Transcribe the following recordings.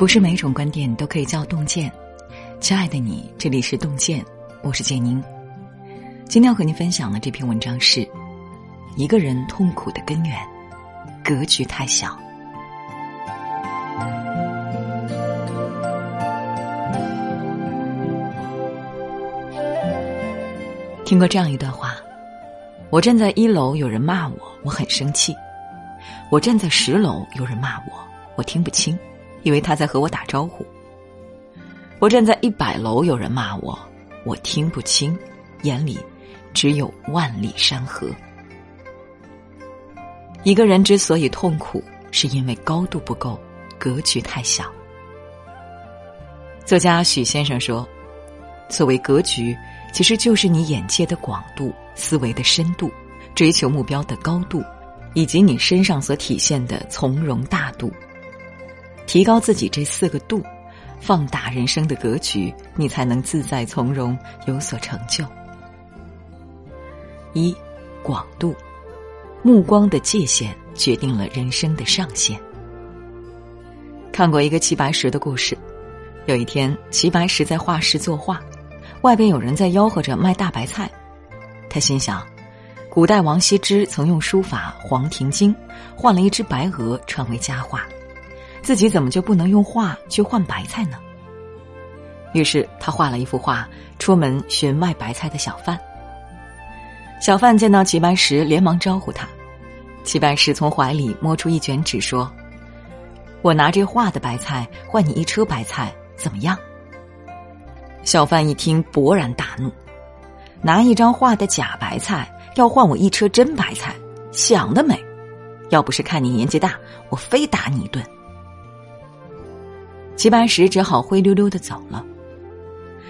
不是每一种观点都可以叫洞见。亲爱的你，这里是洞见，我是建宁。今天要和您分享的这篇文章是：一个人痛苦的根源，格局太小。听过这样一段话：我站在一楼，有人骂我，我很生气；我站在十楼，有人骂我，我听不清，以为他在和我打招呼；我站在一百楼，有人骂我，我听不清，眼里只有万里山河。一个人之所以痛苦，是因为高度不够，格局太小。作家许先生说：“所谓格局。”其实就是你眼界的广度、思维的深度、追求目标的高度，以及你身上所体现的从容大度。提高自己这四个度，放大人生的格局，你才能自在从容，有所成就。一，广度，目光的界限决定了人生的上限。看过一个齐白石的故事，有一天，齐白石在画室作画。外边有人在吆喝着卖大白菜，他心想：古代王羲之曾用书法《黄庭经》换了一只白鹅，传为佳话，自己怎么就不能用画去换白菜呢？于是他画了一幅画，出门寻卖白菜的小贩。小贩见到齐白石，连忙招呼他。齐白石从怀里摸出一卷纸，说：“我拿这画的白菜换你一车白菜，怎么样？”小贩一听，勃然大怒：“拿一张画的假白菜，要换我一车真白菜，想得美！要不是看你年纪大，我非打你一顿。”齐白石只好灰溜溜的走了。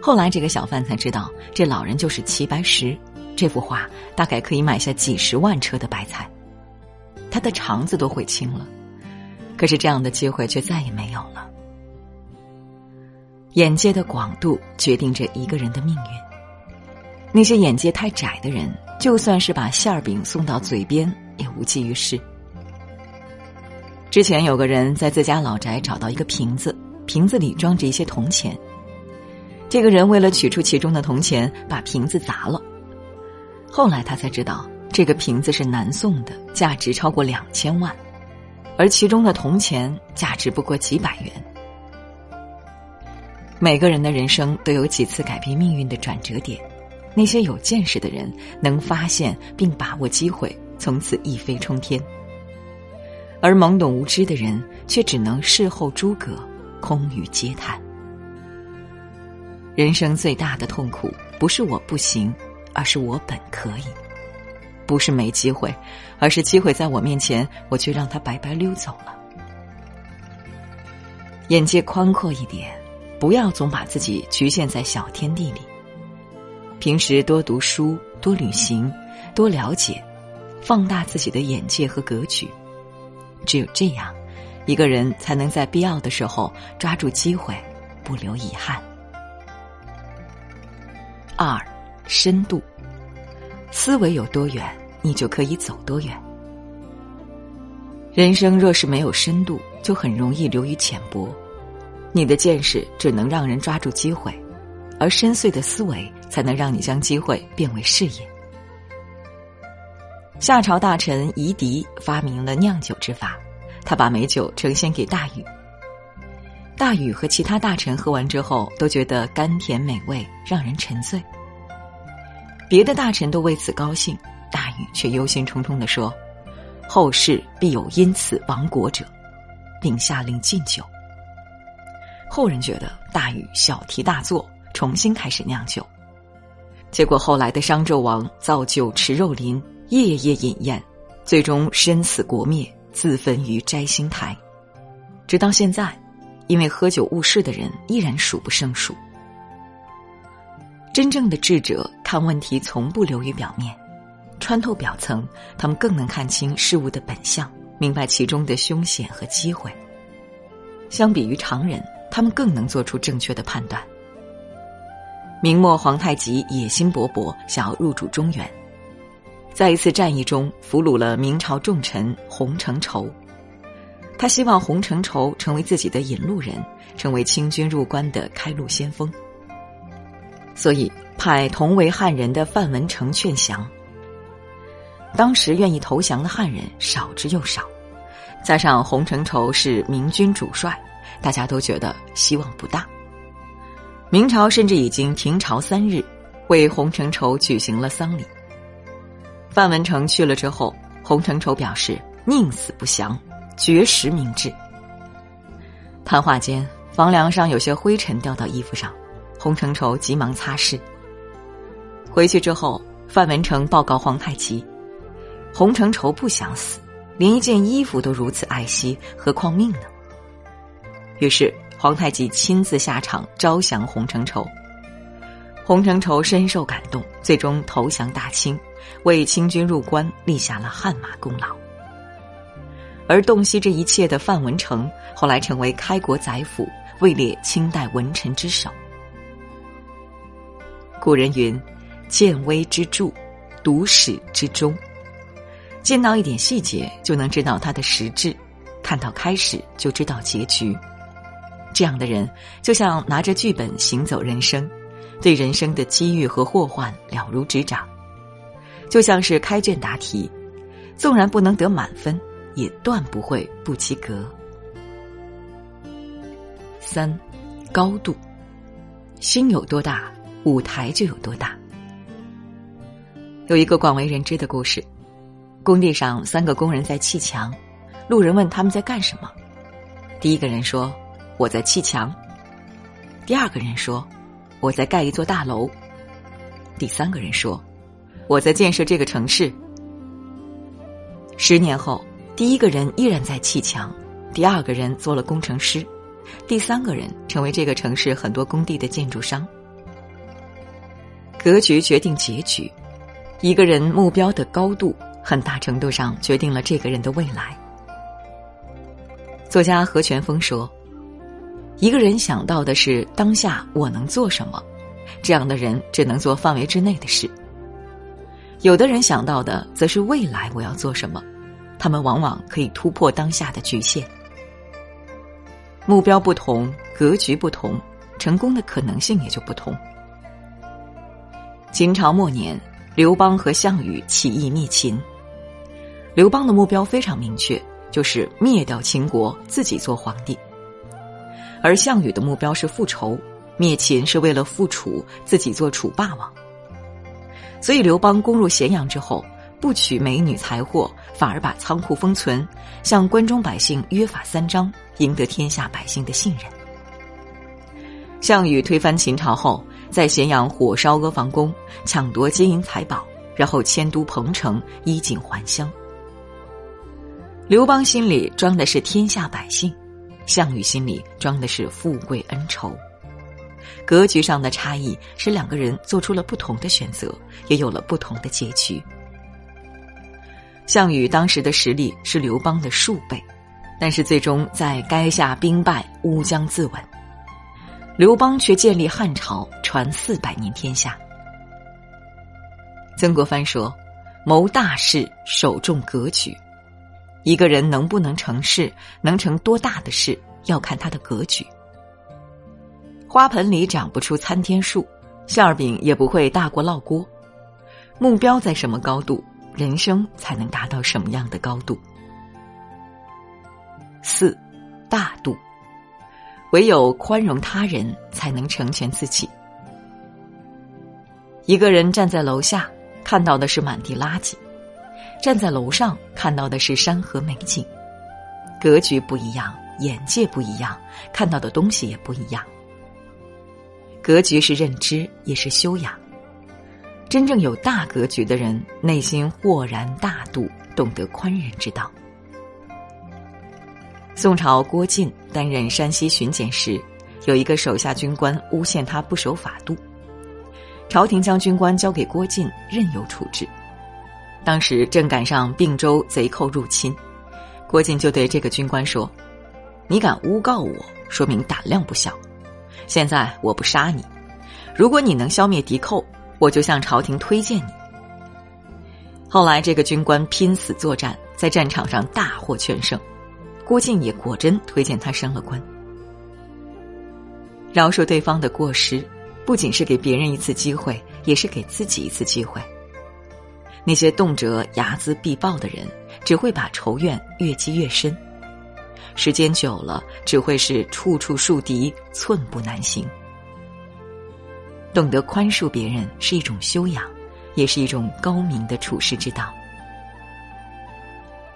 后来，这个小贩才知道，这老人就是齐白石。这幅画大概可以买下几十万车的白菜，他的肠子都悔青了。可是，这样的机会却再也没有了。眼界的广度决定着一个人的命运。那些眼界太窄的人，就算是把馅儿饼送到嘴边，也无济于事。之前有个人在自家老宅找到一个瓶子，瓶子里装着一些铜钱。这个人为了取出其中的铜钱，把瓶子砸了。后来他才知道，这个瓶子是南宋的，价值超过两千万，而其中的铜钱价值不过几百元。每个人的人生都有几次改变命运的转折点，那些有见识的人能发现并把握机会，从此一飞冲天；而懵懂无知的人却只能事后诸葛，空语嗟叹。人生最大的痛苦不是我不行，而是我本可以；不是没机会，而是机会在我面前，我却让它白白溜走了。眼界宽阔一点。不要总把自己局限在小天地里。平时多读书，多旅行，多了解，放大自己的眼界和格局。只有这样，一个人才能在必要的时候抓住机会，不留遗憾。二，深度。思维有多远，你就可以走多远。人生若是没有深度，就很容易流于浅薄。你的见识只能让人抓住机会，而深邃的思维才能让你将机会变为事业。夏朝大臣夷狄发明了酿酒之法，他把美酒呈现给大禹。大禹和其他大臣喝完之后，都觉得甘甜美味，让人沉醉。别的大臣都为此高兴，大禹却忧心忡忡的说：“后世必有因此亡国者。”并下令禁酒。后人觉得大禹小题大做，重新开始酿酒。结果后来的商纣王造酒池肉林，夜夜饮宴，最终身死国灭，自焚于摘星台。直到现在，因为喝酒误事的人依然数不胜数。真正的智者看问题从不流于表面，穿透表层，他们更能看清事物的本相，明白其中的凶险和机会。相比于常人。他们更能做出正确的判断。明末皇太极野心勃勃，想要入主中原，在一次战役中俘虏了明朝重臣洪承畴。他希望洪承畴成为自己的引路人，成为清军入关的开路先锋。所以派同为汉人的范文成劝降。当时愿意投降的汉人少之又少，加上洪承畴是明军主帅，大家都觉得希望不大。明朝甚至已经停朝三日，为洪承畴举行了丧礼。范文成去了之后，洪承畴表示宁死不降，绝食明志。谈话间，房梁上有些灰尘掉到衣服上，洪承畴急忙擦拭。回去之后，范文成报告皇太极。洪承畴不想死，连一件衣服都如此爱惜，何况命呢？于是皇太极亲自下场招降洪承畴。洪承畴深受感动，最终投降大清，为清军入关立下了汗马功劳。而洞悉这一切的范文成，后来成为开国宰辅，位列清代文臣之首。古人云：“见微知著，读史之终。”见到一点细节就能知道它的实质，看到开始就知道结局。这样的人就像拿着剧本行走人生，对人生的机遇和祸患了如指掌。就像是开卷答题，纵然不能得满分，也断不会不及格。三，高度，心有多大，舞台就有多大。有一个广为人知的故事。工地上，三个工人在砌墙，路人问他们在干什么。第一个人说：“我在砌墙。”第二个人说：“我在盖一座大楼。”第三个人说：“我在建设这个城市。”十年后，第一个人依然在砌墙，第二个人做了工程师，第三个人成为这个城市很多工地的建筑商。格局决定结局，一个人目标的高度。很大程度上决定了这个人的未来。作家何全峰说：“一个人想到的是当下我能做什么，这样的人只能做范围之内的事；有的人想到的则是未来我要做什么，他们往往可以突破当下的局限。目标不同，格局不同，成功的可能性也就不同。”秦朝末年，刘邦和项羽起义灭秦。刘邦的目标非常明确，就是灭掉秦国，自己做皇帝；而项羽的目标是复仇，灭秦是为了复楚，自己做楚霸王。所以，刘邦攻入咸阳之后，不取美女财货，反而把仓库封存，向关中百姓约法三章，赢得天下百姓的信任。项羽推翻秦朝后，在咸阳火烧阿房宫，抢夺金银财宝，然后迁都彭城，衣锦还乡。刘邦心里装的是天下百姓，项羽心里装的是富贵恩仇。格局上的差异，使两个人做出了不同的选择，也有了不同的结局。项羽当时的实力是刘邦的数倍，但是最终在垓下兵败，乌江自刎。刘邦却建立汉朝，传四百年天下。曾国藩说：“谋大事，首重格局。”一个人能不能成事，能成多大的事，要看他的格局。花盆里长不出参天树，馅儿饼也不会大过烙锅。目标在什么高度，人生才能达到什么样的高度。四，大度，唯有宽容他人，才能成全自己。一个人站在楼下，看到的是满地垃圾。站在楼上看到的是山河美景，格局不一样，眼界不一样，看到的东西也不一样。格局是认知，也是修养。真正有大格局的人，内心豁然大度，懂得宽仁之道。宋朝郭靖担任山西巡检时，有一个手下军官诬陷他不守法度，朝廷将军官交给郭靖，任由处置。当时正赶上并州贼寇入侵，郭靖就对这个军官说：“你敢诬告我，说明胆量不小。现在我不杀你，如果你能消灭敌寇，我就向朝廷推荐你。”后来这个军官拼死作战，在战场上大获全胜，郭靖也果真推荐他升了官。饶恕对方的过失，不仅是给别人一次机会，也是给自己一次机会。那些动辄睚眦必报的人，只会把仇怨越积越深，时间久了，只会是处处树敌，寸步难行。懂得宽恕别人是一种修养，也是一种高明的处世之道。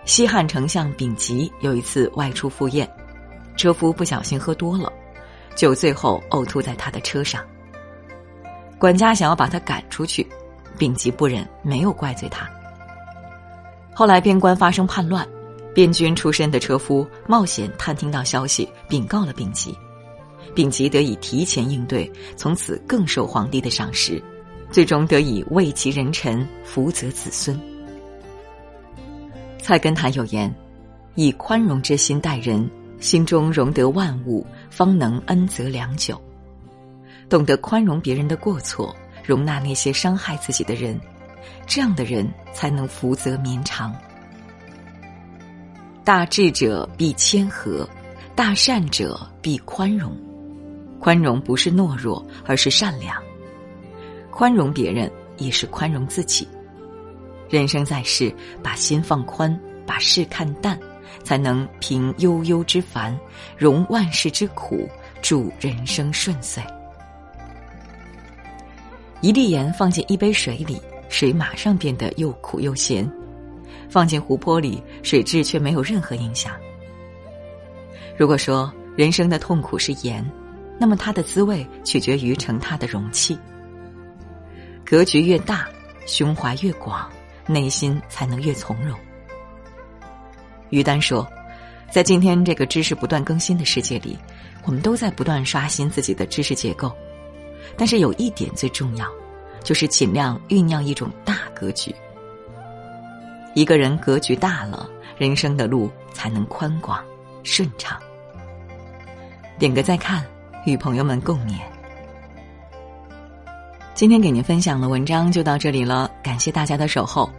西汉丞相丙吉有一次外出赴宴，车夫不小心喝多了，酒醉后呕吐在他的车上。管家想要把他赶出去，丙吉不忍，没有怪罪他。后来边关发生叛乱，边军出身的车夫冒险探听到消息，禀告了丙吉。丙吉得以提前应对，从此更受皇帝的赏识，最终得以位极人臣，福泽子孙。菜根谭有言：“以宽容之心待人，心中容得万物，方能恩泽良久。”懂得宽容别人的过错，容纳那些伤害自己的人，这样的人才能福泽绵长。大智者必谦和，大善者必宽容。宽容不是懦弱，而是善良。宽容别人也是宽容自己。人生在世，把心放宽，把事看淡，才能平悠悠之烦，容万事之苦，祝人生顺遂。一粒盐放进一杯水里，水马上变得又苦又咸；放进湖泊里，水质却没有任何影响。如果说人生的痛苦是盐，那么它的滋味取决于盛它的容器。格局越大，胸怀越广，内心才能越从容。于丹说，在今天这个知识不断更新的世界里，我们都在不断刷新自己的知识结构，但是有一点最重要，就是尽量酝酿一种大格局。一个人格局大了，人生的路才能宽广顺畅。点个再看。与朋友们共勉。今天给您分享的文章就到这里了，感谢大家的守候。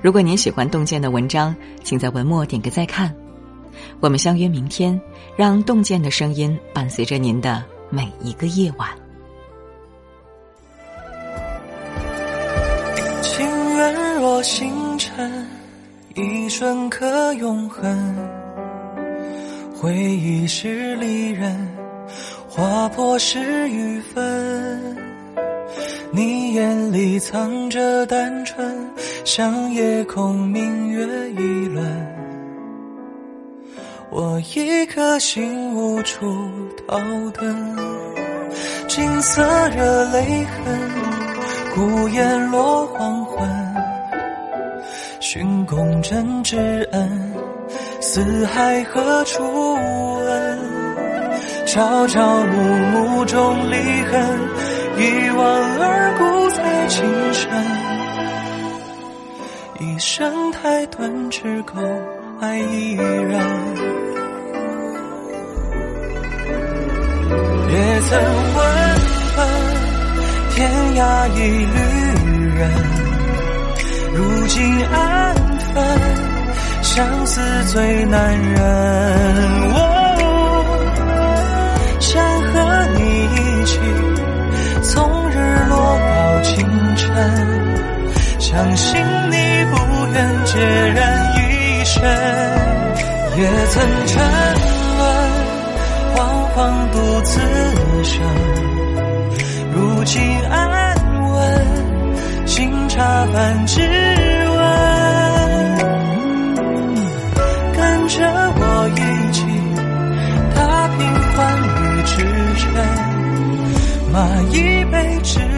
如果您喜欢洞见的文章，请在文末点个再看。我们相约明天，让洞见的声音伴随着您的每一个夜晚。星辰，一瞬刻永恒。回忆是离人。划破是与分，你眼里藏着单纯，像夜空明月一轮。我一颗心无处逃遁，金色热泪痕，孤雁落黄，寻公真挚恩，四海何处闻？朝朝暮暮中离恨，一往而故才情深。一生太短，只够爱一人。也曾问问天涯一旅人，如今安分，相思最难忍。想和你一起，从日落到清晨相信你不愿孑然一身，也曾沉沦，惶惶独自生。如今安，新茶饭只闻，跟着我一起踏平寰宇之尘，马一杯，之。